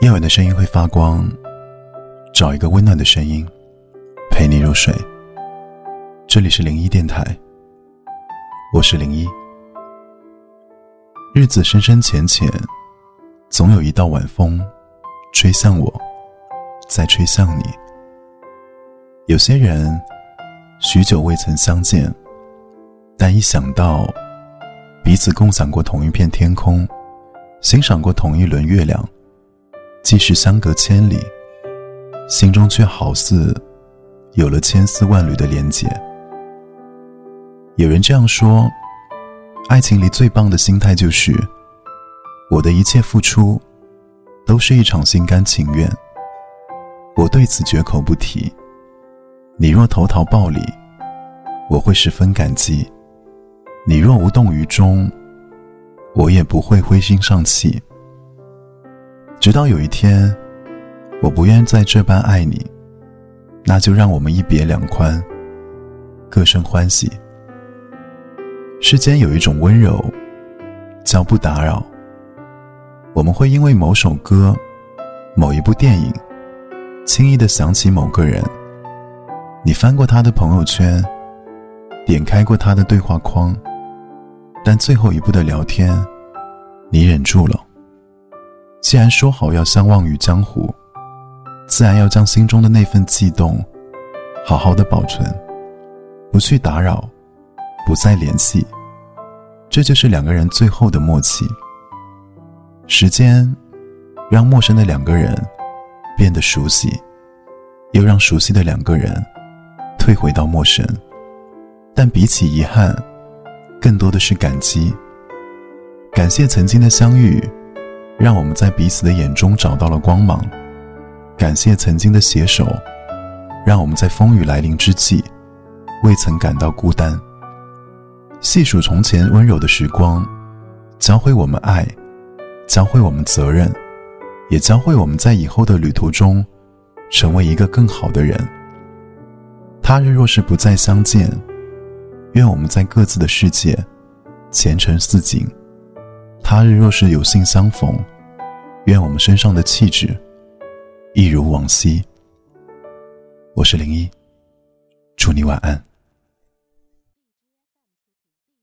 夜晚的声音会发光，找一个温暖的声音陪你入睡。这里是零一电台，我是零一。日子深深浅浅，总有一道晚风吹向我，再吹向你。有些人许久未曾相见，但一想到彼此共享过同一片天空，欣赏过同一轮月亮。即使相隔千里，心中却好似有了千丝万缕的连结。有人这样说：，爱情里最棒的心态就是，我的一切付出都是一场心甘情愿。我对此绝口不提。你若投桃报李，我会十分感激；你若无动于衷，我也不会灰心丧气。直到有一天，我不愿再这般爱你，那就让我们一别两宽，各生欢喜。世间有一种温柔，叫不打扰。我们会因为某首歌、某一部电影，轻易的想起某个人。你翻过他的朋友圈，点开过他的对话框，但最后一步的聊天，你忍住了。既然说好要相忘于江湖，自然要将心中的那份悸动，好好的保存，不去打扰，不再联系，这就是两个人最后的默契。时间，让陌生的两个人变得熟悉，又让熟悉的两个人退回到陌生。但比起遗憾，更多的是感激，感谢曾经的相遇。让我们在彼此的眼中找到了光芒，感谢曾经的携手，让我们在风雨来临之际，未曾感到孤单。细数从前温柔的时光，教会我们爱，教会我们责任，也教会我们在以后的旅途中，成为一个更好的人。他日若是不再相见，愿我们在各自的世界，前程似锦。他日若是有幸相逢，愿我们身上的气质一如往昔。我是零一，祝你晚安。